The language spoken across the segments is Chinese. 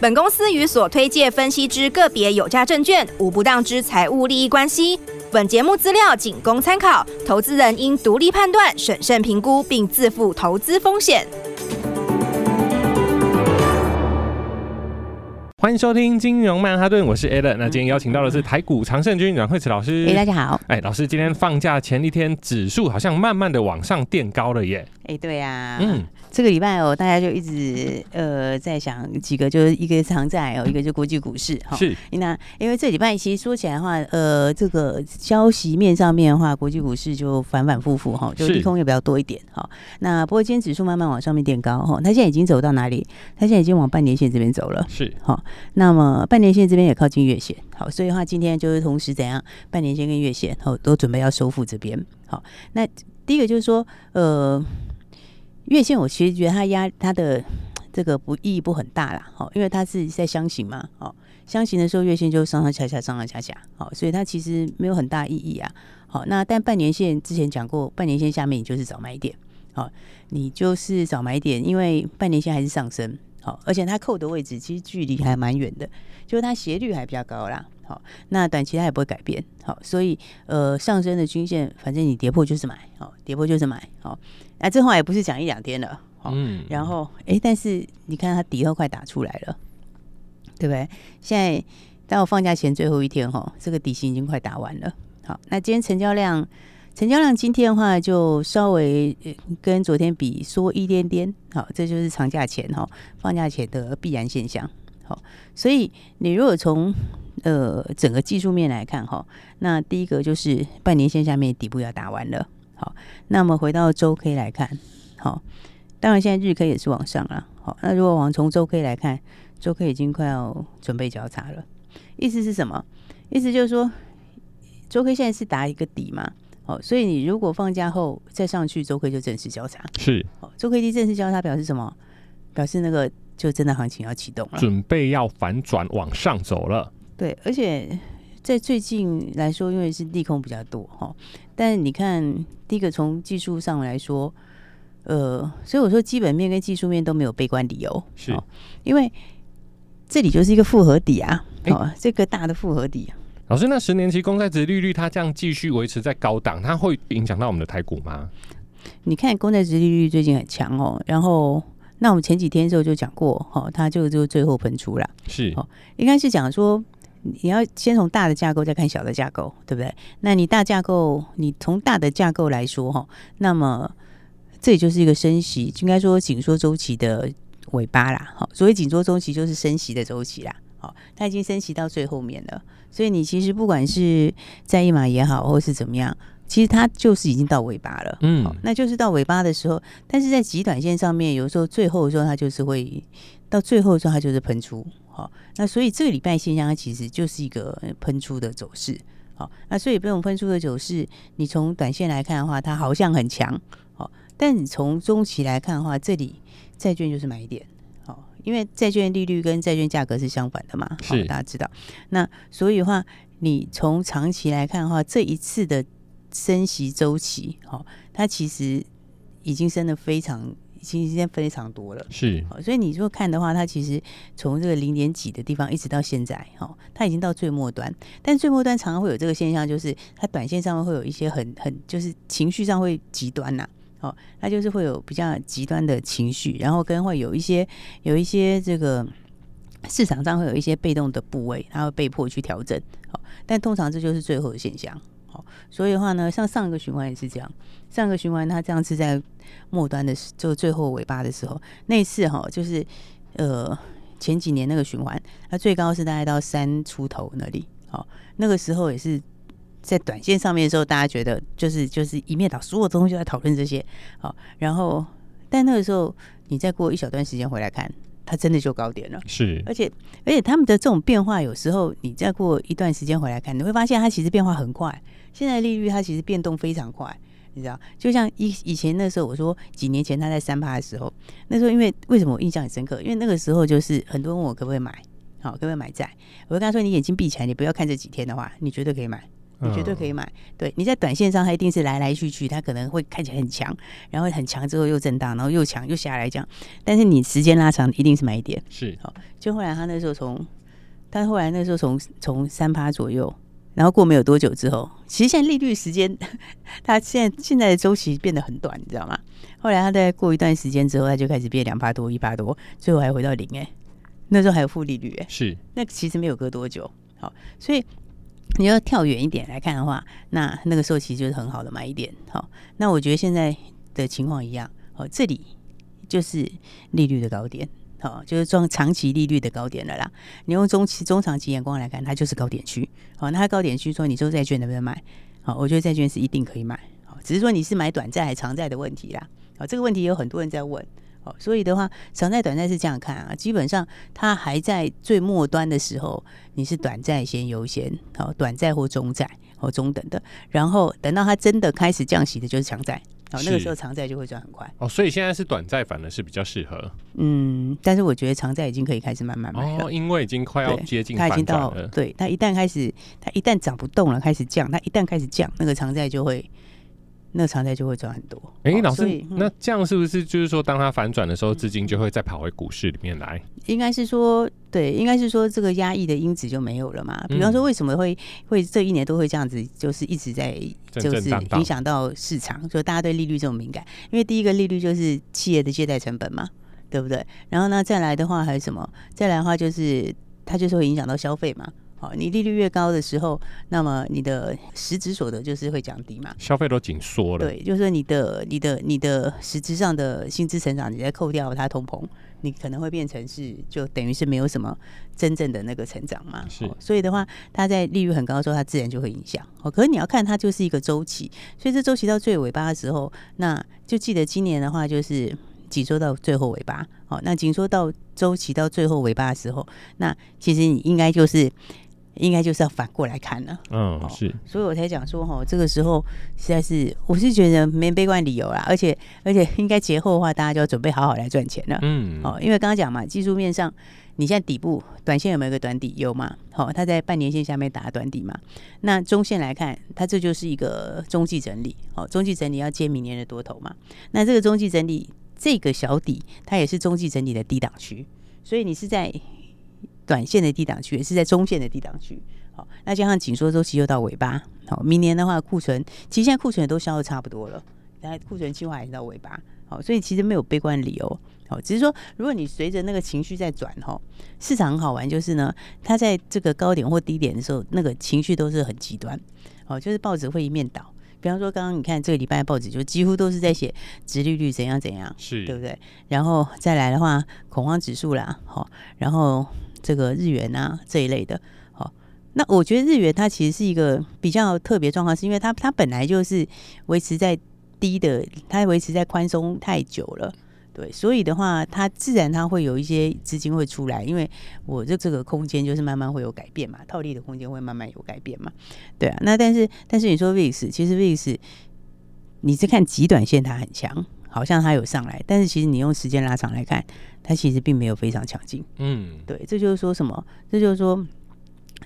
本公司与所推介分析之个别有价证券无不当之财务利益关系。本节目资料仅供参考，投资人应独立判断、审慎评估，并自负投资风险。欢迎收听金融曼哈顿，我是 Alan。那今天邀请到的是台股常胜军阮惠慈老师。哎，大家好。哎，老师，今天放假前一天，指数好像慢慢的往上垫高了耶。哎，对呀、啊。嗯。这个礼拜哦，大家就一直呃在想几个，就是一个长债哦，一个就国际股市哈。是。那因为这礼拜其实说起来的话，呃，这个消息面上面的话，国际股市就反反复复哈，就利空也比较多一点哈。那不过今天指数慢慢往上面垫高哈，它现在已经走到哪里？它现在已经往半年线这边走了。是。好，那么半年线这边也靠近月线，好，所以的话今天就是同时怎样，半年线跟月线哦都准备要收复这边。好，那第一个就是说呃。月线我其实觉得它压它的 这个不意义不很大啦，好，因为它是在箱型嘛，哦，箱型的时候月线就上上下下上上下下，好，所以它其实没有很大意义啊，好，那但半年线之前讲过，半年线下面你就是找买点，好，你就是找买点，因为半年线还是上升，好，而且它扣的位置其实距离还蛮远的，就是它斜率还比较高啦，好，那短期它也不会改变，好，所以呃上升的均线反正你跌破就是买，好，跌破就是买，好。那这话也不是讲一两天了，嗯，然后哎、欸，但是你看它底都快打出来了，对不对？现在到放假前最后一天哈，这个底薪已经快打完了。好，那今天成交量，成交量今天的话就稍微跟昨天比缩一点点，好，这就是长假前哈，放假前的必然现象。好，所以你如果从呃整个技术面来看哈，那第一个就是半年线下面底部要打完了。好，那么回到周 K 来看，好，当然现在日 K 也是往上了。好，那如果往从周 K 来看，周 K 已经快要准备交叉了。意思是什么？意思就是说，周 K 现在是打一个底嘛。好，所以你如果放假后再上去，周 K 就正式交叉。是，好，周 K D 正式交叉表示什么？表示那个就真的行情要启动了，准备要反转往上走了。对，而且。在最近来说，因为是利空比较多哈，但是你看，第一个从技术上来说，呃，所以我说基本面跟技术面都没有悲观理由，是，因为这里就是一个复合底啊，哦、欸，这个大的复合底。老师，那十年期公债值利率它这样继续维持在高档，它会影响到我们的台股吗？你看公债值利率最近很强哦，然后那我们前几天的时候就讲过，哈，它就就最后喷出了，是，哦，应该是讲说。你要先从大的架构再看小的架构，对不对？那你大架构，你从大的架构来说哈，那么这也就是一个升息，应该说紧缩周期的尾巴啦。好，所谓紧缩周期就是升息的周期啦。好，它已经升息到最后面了，所以你其实不管是在一码也好，或是怎么样，其实它就是已经到尾巴了。嗯，那就是到尾巴的时候，但是在极短线上面，有时候最后的时候它就是会到最后的时候它就是喷出。好，那所以这个礼拜现象它其实就是一个喷出的走势。好，那所以这种喷出的走势，你从短线来看的话，它好像很强。好，但你从中期来看的话，这里债券就是买点。好，因为债券利率跟债券价格是相反的嘛。好，大家知道。那所以的话，你从长期来看的话，这一次的升息周期，好，它其实已经升的非常。其实时间非常多了，是，所以你如果看的话，它其实从这个零点几的地方一直到现在，哈，它已经到最末端。但最末端常常会有这个现象，就是它短线上面会有一些很很，就是情绪上会极端呐，哦，它就是会有比较极端的情绪，然后跟会有一些有一些这个市场上会有一些被动的部位，它会被迫去调整，哦，但通常这就是最后的现象。所以的话呢，像上一个循环也是这样，上一个循环它这样是在末端的时，就最后尾巴的时候，那一次哈，就是呃前几年那个循环，它最高是大概到三出头那里，好，那个时候也是在短线上面的时候，大家觉得就是就是一面倒，所有东西都在讨论这些，好，然后但那个时候你再过一小段时间回来看，它真的就高点了。是，而且而且他们的这种变化，有时候你再过一段时间回来看，你会发现它其实变化很快。现在利率它其实变动非常快，你知道？就像以以前那时候，我说几年前它在三趴的时候，那时候因为为什么我印象很深刻？因为那个时候就是很多人问我可不可以买，好，可不可以买债？我就跟他说，你眼睛闭起来，你不要看这几天的话，你绝对可以买。你绝对可以买，对，你在短线上，它一定是来来去去，它可能会看起来很强，然后很强之后又震荡，然后又强又下来这样。但是你时间拉长，一定是买点。是，好，就后来他那时候从，他后来那时候从从三趴左右，然后过没有多久之后，其实现在利率时间，它现在现在的周期变得很短，你知道吗？后来它在过一段时间之后，它就开始变两趴多、一趴多，最后还回到零哎，那时候还有负利率哎，是，那其实没有隔多久，好，所以。你要跳远一点来看的话，那那个时候其实就是很好的买一点。好，那我觉得现在的情况一样。好，这里就是利率的高点。好，就是撞长期利率的高点了啦。你用中期、中长期眼光来看，它就是高点区。好，那它高点区说，你说债券能不能买？好，我觉得债券是一定可以买。好，只是说你是买短债还是长债的问题啦。好，这个问题有很多人在问。所以的话，长债短债是这样看啊，基本上它还在最末端的时候，你是短债先优先，好，短债或中债或中等的，然后等到它真的开始降息的，就是长债，好，那个时候长债就会转很快。哦，所以现在是短债反而是比较适合。嗯，但是我觉得长债已经可以开始慢慢买了，哦，因为已经快要接近它已经到，对，它一旦开始，它一旦涨不动了，开始降，它一旦开始降，那个长债就会。那常态就会赚很多。哎、欸，老师，嗯、那这样是不是就是说，当它反转的时候，资金就会再跑回股市里面来？应该是说，对，应该是说这个压抑的因子就没有了嘛。比方说，为什么会会这一年都会这样子，就是一直在就是影响到市场，所以大家对利率这么敏感。因为第一个利率就是企业的借贷成本嘛，对不对？然后呢，再来的话还有什么？再来的话就是它就是会影响到消费嘛。好，你利率越高的时候，那么你的实质所得就是会降低嘛，消费都紧缩了。对，就是你的、你的、你的实质上的薪资成长，你再扣掉它通膨，你可能会变成是就等于是没有什么真正的那个成长嘛。是，所以的话，它在利率很高的时候，它自然就会影响。哦，可是你要看它就是一个周期，所以这周期到最尾巴的时候，那就记得今年的话就是。紧缩到最后尾巴，好，那紧缩到周期到最后尾巴的时候，那其实你应该就是应该就是要反过来看了，嗯，是，所以我才讲说，哈，这个时候实在是我是觉得没悲观理由啦，而且而且应该节后的话，大家就要准备好好来赚钱了，嗯，哦，因为刚刚讲嘛，技术面上你现在底部短线有没有一个短底？有嘛？好，它在半年线下面打短底嘛，那中线来看，它这就是一个中继整理，好，中继整理要接明年的多头嘛，那这个中继整理。这个小底，它也是中继整理的低档区，所以你是在短线的低档区，也是在中线的低档区。好，那加上紧缩周期又到尾巴，好，明年的话库存，其实现在库存也都消的差不多了，那库存计划也是到尾巴，好，所以其实没有悲观的理由，好，只是说如果你随着那个情绪在转，哈，市场很好玩，就是呢，它在这个高点或低点的时候，那个情绪都是很极端，好，就是报纸会一面倒。比方说，刚刚你看这个礼拜的报纸，就几乎都是在写殖利率怎样怎样，是对不对？然后再来的话，恐慌指数啦，好，然后这个日元啊这一类的，好，那我觉得日元它其实是一个比较特别状况，是因为它它本来就是维持在低的，它维持在宽松太久了。对，所以的话，它自然它会有一些资金会出来，因为我这这个空间就是慢慢会有改变嘛，套利的空间会慢慢有改变嘛，对啊。那但是但是你说 VIX，其实 VIX，你是看极短线它很强，好像它有上来，但是其实你用时间拉长来看，它其实并没有非常强劲。嗯，对，这就是说什么？这就是说，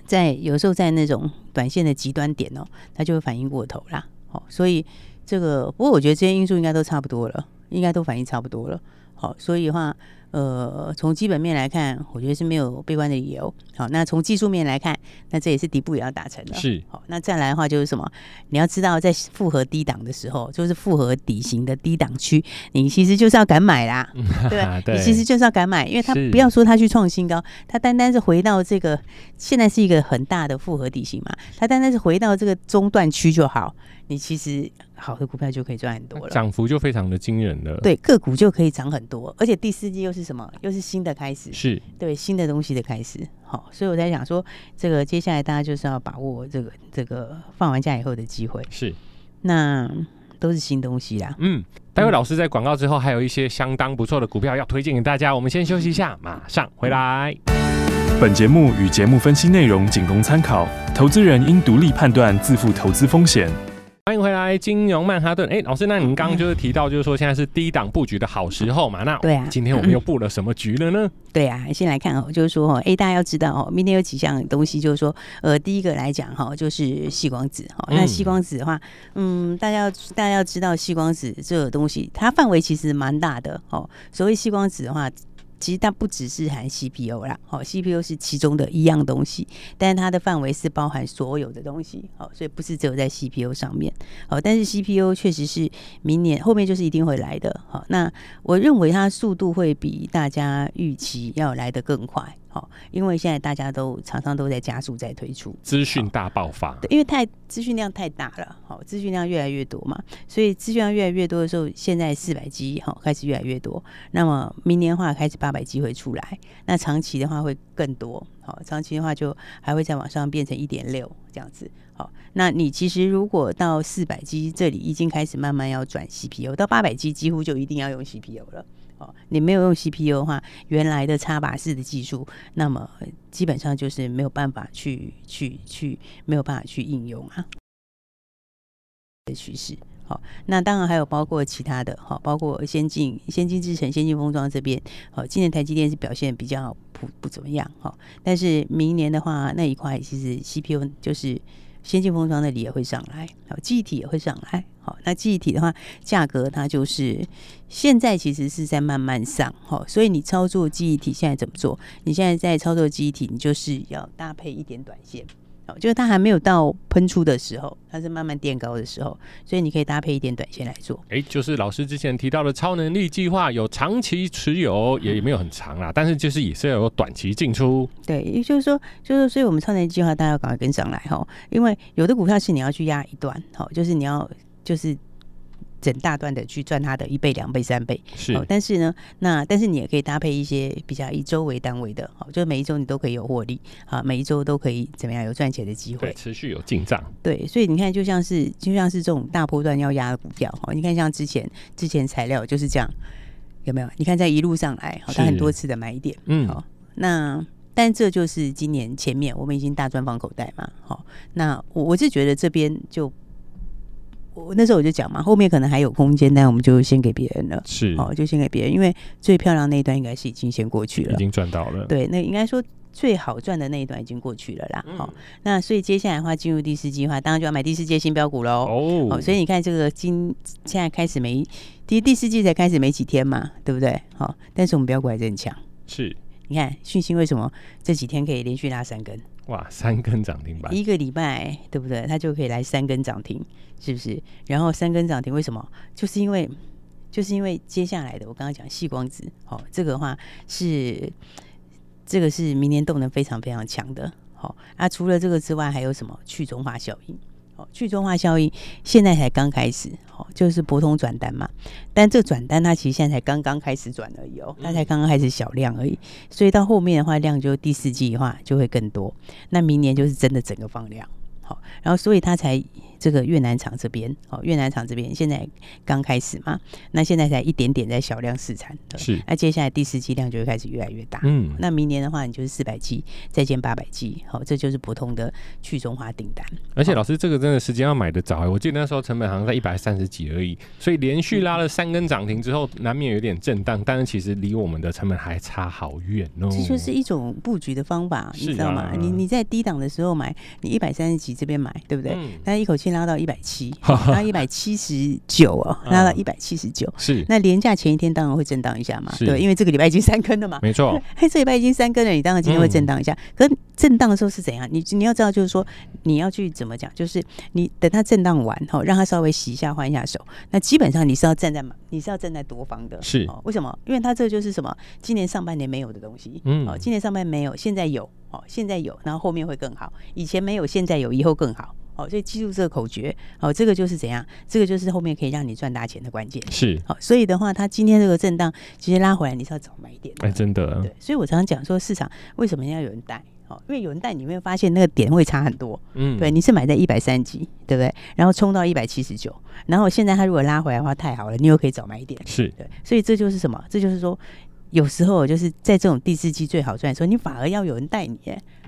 在有时候在那种短线的极端点哦，它就会反应过头啦。好，所以这个不过我觉得这些因素应该都差不多了。应该都反应差不多了，好，所以的话。呃，从基本面来看，我觉得是没有悲观的理由。好，那从技术面来看，那这也是底部也要达成的。是，好，那再来的话就是什么？你要知道，在复合低档的时候，就是复合底型的低档区，你其实就是要敢买啦，对吧？对，你其实就是要敢买，因为它不要说它去创新高，它单单是回到这个现在是一个很大的复合底型嘛，它单单是回到这个中段区就好，你其实好的股票就可以赚很多了，涨幅就非常的惊人了。对，个股就可以涨很多，而且第四季又是。什么？又是新的开始，是对新的东西的开始。好，所以我在想说，这个接下来大家就是要把握这个这个放完假以后的机会。是，那都是新东西啦。嗯，待会老师在广告之后还有一些相当不错的股票要推荐给大家，我们先休息一下，马上回来。本节目与节目分析内容仅供参考，投资人应独立判断，自负投资风险。欢迎回来，金融曼哈顿。哎，老师，那您刚刚就是提到，就是说现在是低档布局的好时候嘛？那对啊，今天我们又布了什么局了呢？对啊，先来看哦，就是说哦，哎，大家要知道哦，明天有几项东西，就是说，呃，第一个来讲哈，就是细光子哈。那细光子的话，嗯，大家要大家要知道，细光子这个东西，它范围其实蛮大的哦。所谓细光子的话。其实它不只是含 CPU 啦，好，CPU 是其中的一样东西，但它的范围是包含所有的东西，好，所以不是只有在 CPU 上面，好，但是 CPU 确实是明年后面就是一定会来的，好，那我认为它速度会比大家预期要来得更快。好，因为现在大家都常常都在加速在推出资讯大爆发，对，因为太资讯量太大了，好，资讯量越来越多嘛，所以资讯量越来越多的时候，现在四百 G 好开始越来越多，那么明年的话开始八百 G 会出来，那长期的话会更多，好，长期的话就还会再往上变成一点六这样子，好，那你其实如果到四百 G 这里已经开始慢慢要转 CPU，到八百 G 几乎就一定要用 CPU 了。你没有用 CPU 的话，原来的插拔式的技术，那么基本上就是没有办法去去去，没有办法去应用啊。的趋势，好，那当然还有包括其他的，好，包括先进先进制程、先进封装这边，好，今年台积电是表现比较不不怎么样，好，但是明年的话，那一块其实 CPU 就是。先进封装那里也会上来，好，记忆体也会上来，好，那记忆体的话，价格它就是现在其实是在慢慢上，好，所以你操作记忆体现在怎么做？你现在在操作记忆体，你就是要搭配一点短线。好，就是它还没有到喷出的时候，它是慢慢垫高的时候，所以你可以搭配一点短线来做。哎、欸，就是老师之前提到的超能力计划，有长期持有，也没有很长啦，但是就是也是要有短期进出。对，也就是说，就是所以我们超能力计划，大家要赶快跟上来哈，因为有的股票是你要去压一段，好，就是你要就是。整大段的去赚它的一倍、两倍、三倍，是。但是呢，那但是你也可以搭配一些比较以周为单位的，好，就每一周你都可以有获利，啊，每一周都可以怎么样有赚钱的机会，持续有进账。对，所以你看，就像是就像是这种大波段要压的股票，好，你看像之前之前材料就是这样，有没有？你看在一路上来，好，它很多次的买点，嗯，好，那但这就是今年前面我们已经大赚放口袋嘛，好，那我我是觉得这边就。我那时候我就讲嘛，后面可能还有空间，但我们就先给别人了。是，哦，就先给别人，因为最漂亮那一段应该是已经先过去了，已经赚到了。对，那应该说最好赚的那一段已经过去了啦。好、嗯，那所以接下来的话，进入第四季的话，当然就要买第四季新标股喽。哦，所以你看这个今现在开始没第第四季才开始没几天嘛，对不对？好，但是我们标股还是很强。是，你看讯息为什么这几天可以连续拉三根？哇，三根涨停板，一个礼拜对不对？它就可以来三根涨停，是不是？然后三根涨停，为什么？就是因为，就是因为接下来的我刚刚讲细光子，好、哦，这个话是这个是明年动能非常非常强的，好、哦。啊，除了这个之外，还有什么去中化效应？哦，去中化效应现在才刚开始，哦，就是博通转单嘛。但这转单它其实现在才刚刚开始转而已哦，它才刚刚开始小量而已。所以到后面的话，量就第四季的话就会更多。那明年就是真的整个放量，好，然后所以他才。这个越南厂这边，哦，越南厂这边现在刚开始嘛，那现在才一点点在小量试产，是，那接下来第四季量就会开始越来越大，嗯，那明年的话，你就是四百 G 再建八百 G，好，这就是普通的去中化订单。而且老师，这个真的时间要买的早，我记得那时候成本好像在一百三十几而已，所以连续拉了三根涨停之后，难免有点震荡，但是其实离我们的成本还差好远哦。这就是一种布局的方法，你知道吗？啊、你你在低档的时候买，你一百三十几这边买，对不对？那、嗯、一口气。拉到一百七，拉一百七十九哦，拉到一百七十九。是，那连假前一天当然会震荡一下嘛，对，因为这个礼拜已经三根了嘛，没错。嘿，这礼拜已经三根了，你当然今天会震荡一下。可是震荡的时候是怎样？你你要知道，就是说你要去怎么讲，就是你等它震荡完哈，让它稍微洗一下，换一下手。那基本上你是要站在你是要站在多方的，是。哦为什么？因为它这就是什么？今年上半年没有的东西，嗯，哦，今年上半年没有，现在有，哦，现在有，然后后面会更好。以前没有，现在有，以后更好。哦，所以记住这个口诀。哦，这个就是怎样？这个就是后面可以让你赚大钱的关键。是。好，所以的话，它今天这个震荡，其实拉回来，你是要早买一点。哎，真的。对，所以我常常讲说，市场为什么要有人带？哦，因为有人带你，会发现那个点会差很多。嗯，对，你是买在一百三几，对不对？然后冲到一百七十九，然后现在它如果拉回来的话，太好了，你又可以早买一点。是对，所以这就是什么？这就是说，有时候就是在这种第四季最好赚的时候，你反而要有人带你。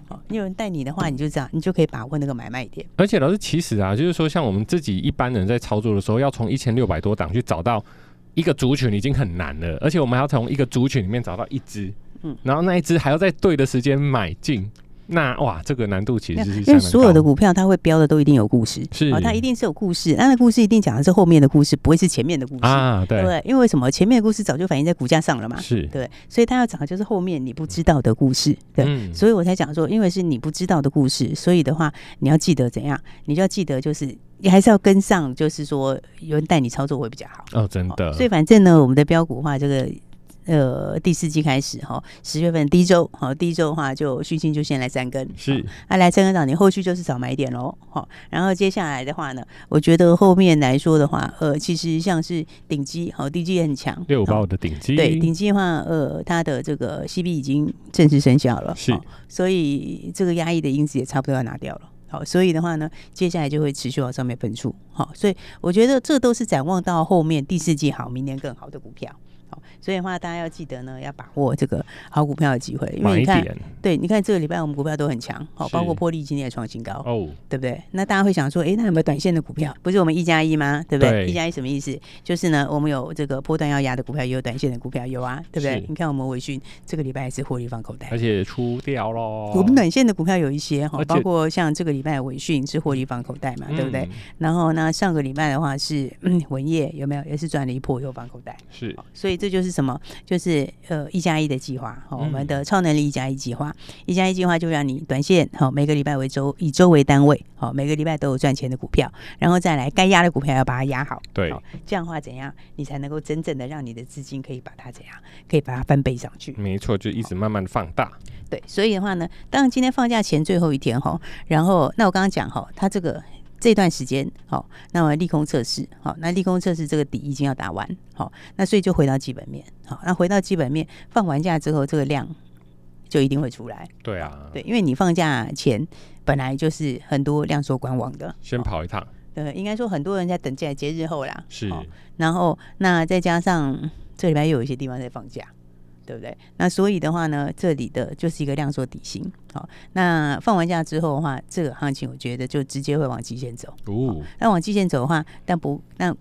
哦，你有人带你的话，你就这样，你就可以把握那个买卖点。而且老师，其实啊，就是说，像我们自己一般人在操作的时候，要从一千六百多档去找到一个族群已经很难了，而且我们还要从一个族群里面找到一只，嗯，然后那一只还要在对的时间买进。那哇，这个难度其实是因为所有的股票它会标的都一定有故事，是。哦，它一定是有故事，那那故事一定讲的是后面的故事，不会是前面的故事。啊，对，对，因为什么？前面的故事早就反映在股价上了嘛，是。对，所以它要讲的就是后面你不知道的故事，对，嗯、所以我才讲说，因为是你不知道的故事，所以的话你要记得怎样，你就要记得就是你还是要跟上，就是说有人带你操作会比较好。哦，真的，所以反正呢，我们的标股的话这个。呃，第四季开始哈，十月份第一周，好，第一周的话就讯息就先来三根，是，啊，来三根涨停，后续就是早买点喽，好，然后接下来的话呢，我觉得后面来说的话，呃，其实像是顶基，好，顶基也很强，六八的顶基，对，顶基的话，呃，它的这个 CB 已经正式生效了，是，所以这个压抑的因子也差不多要拿掉了，好，所以的话呢，接下来就会持续往上面分出，好，所以我觉得这都是展望到后面第四季好，明年更好的股票。所以的话，大家要记得呢，要把握这个好股票的机会，因为你看，对，你看这个礼拜我们股票都很强，好，包括玻璃今天也创新高，哦，对不对？那大家会想说，哎，那有没有短线的股票？不是我们一加一吗？对不对？一加一什么意思？就是呢，我们有这个波段要压的股票，也有短线的股票，有啊，对不对？你看我们伟讯这个礼拜也是获利放口袋，而且出掉喽。我们短线的股票有一些哈，包括像这个礼拜伟讯是获利放口袋嘛，对不对？然后呢，上个礼拜的话是文业有没有？也是赚了一波又放口袋，是。所以这就是什么？就是呃一加一的计划，好，我们的超能力一加一计划，一加一计划就让你短线好，每个礼拜为周，以周为单位，好，每个礼拜都有赚钱的股票，然后再来该压的股票要把它压好，对，这样的话怎样，你才能够真正的让你的资金可以把它怎样，可以把它翻倍上去？没错，就一直慢慢的放大。对，所以的话呢，当然今天放假前最后一天哈，然后那我刚刚讲哈，它这个。这段时间好，那么利空测试好，那利空测试这个底已经要打完好，那所以就回到基本面好，那回到基本面放完假之后，这个量就一定会出来。对啊，对，因为你放假前本来就是很多量缩观望的，先跑一趟。对，应该说很多人在等在节日后啦。是，然后那再加上这礼拜又有一些地方在放假。对不对？那所以的话呢，这里的就是一个量缩底薪。好，那放完假之后的话，这个行情我觉得就直接会往季线走。哦，那往季线走的话，但不，那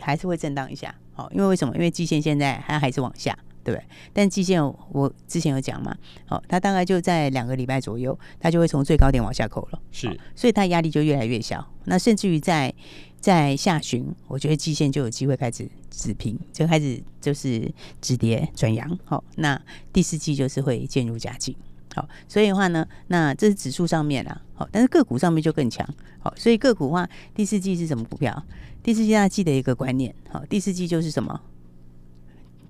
还是会震荡一下。好，因为为什么？因为季线现在它还是往下，对不对？但季线我之前有讲嘛，好，它大概就在两个礼拜左右，它就会从最高点往下扣了。是，所以它压力就越来越小。那甚至于在在下旬，我觉得季线就有机会开始止平，就开始就是止跌转阳。好，那第四季就是会渐入佳境。好，所以的话呢，那这是指数上面啦。好，但是个股上面就更强。好，所以个股的话，第四季是什么股票？第四季大家记得一个观念。好，第四季就是什么？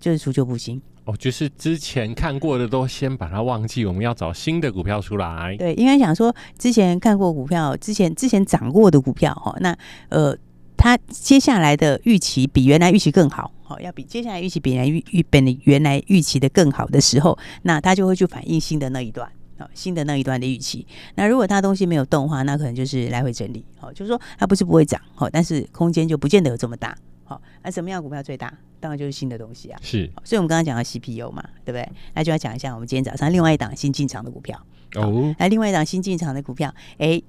就是除旧布新。哦，就是之前看过的都先把它忘记，我们要找新的股票出来。对，应该想说之前看过股票，之前之前涨过的股票。哈，那呃。它接下来的预期比原来预期更好，好，要比接下来预期比原来预预本原来预期的更好的时候，那它就会去反映新的那一段，好，新的那一段的预期。那如果它东西没有动的话，那可能就是来回整理，好，就是说它不是不会涨，好，但是空间就不见得有这么大，好，那什么样股票最大？当然就是新的东西啊，是。所以我们刚刚讲到 CPU 嘛，对不对？那就要讲一下我们今天早上另外一档新进场的股票，哦，那另外一档新进场的股票，哎。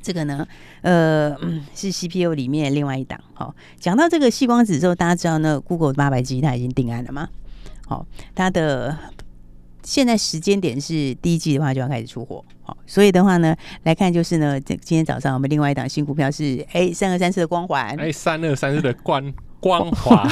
这个呢，呃，是 CPU 里面另外一档。好，讲到这个细光子之后，大家知道那 Google 八百 G 它已经定案了吗？好，它的现在时间点是第一季的话就要开始出货。好，所以的话呢，来看就是呢，这今天早上我们另外一档新股票是哎三二三四的光环，哎三二三四的光。光华，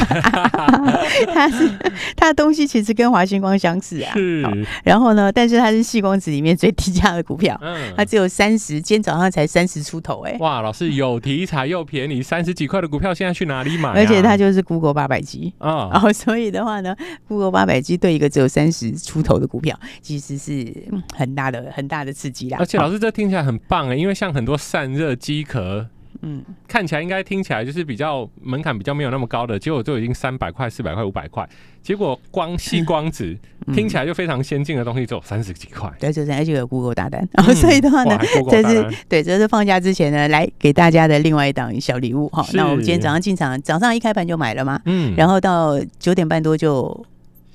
它是它的东西其实跟华星光相似啊。是。然后呢，但是它是细光子里面最低价的股票。嗯。它只有三十，今天早上才三十出头哎、欸。哇，老师有题材又便宜，三十几块的股票现在去哪里买、啊？而且它就是 Google 八百 G 啊。然后所以的话呢，Google 八百 G 对一个只有三十出头的股票，其实是很大的很大的刺激啦。而且老师这听起来很棒哎，因为像很多散热机壳。嗯，看起来应该听起来就是比较门槛比较没有那么高的，结果就已经三百块、四百块、五百块，结果光吸光子、嗯、听起来就非常先进的东西，只有三十几块。对，就是而且有 Google 大单，然后 所以的话呢，这是对，这是放假之前呢，来给大家的另外一档小礼物哈。那我们今天早上进场，早上一开盘就买了嘛，嗯，然后到九点半多就。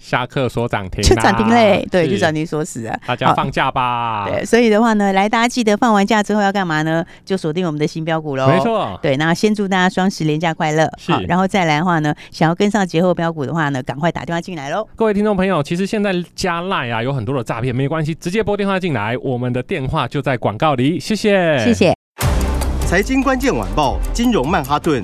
下课说涨停，就涨停嘞，对，就涨停锁死啊！大家放假吧。对，所以的话呢，来，大家记得放完假之后要干嘛呢？就锁定我们的新标股喽。没错，对，那先祝大家双十连假快乐。好，然后再来的话呢，想要跟上节后标股的话呢，赶快打电话进来喽。各位听众朋友，其实现在加赖啊，有很多的诈骗，没关系，直接拨电话进来，我们的电话就在广告里。谢谢，谢谢。财经关键晚报，金融曼哈顿。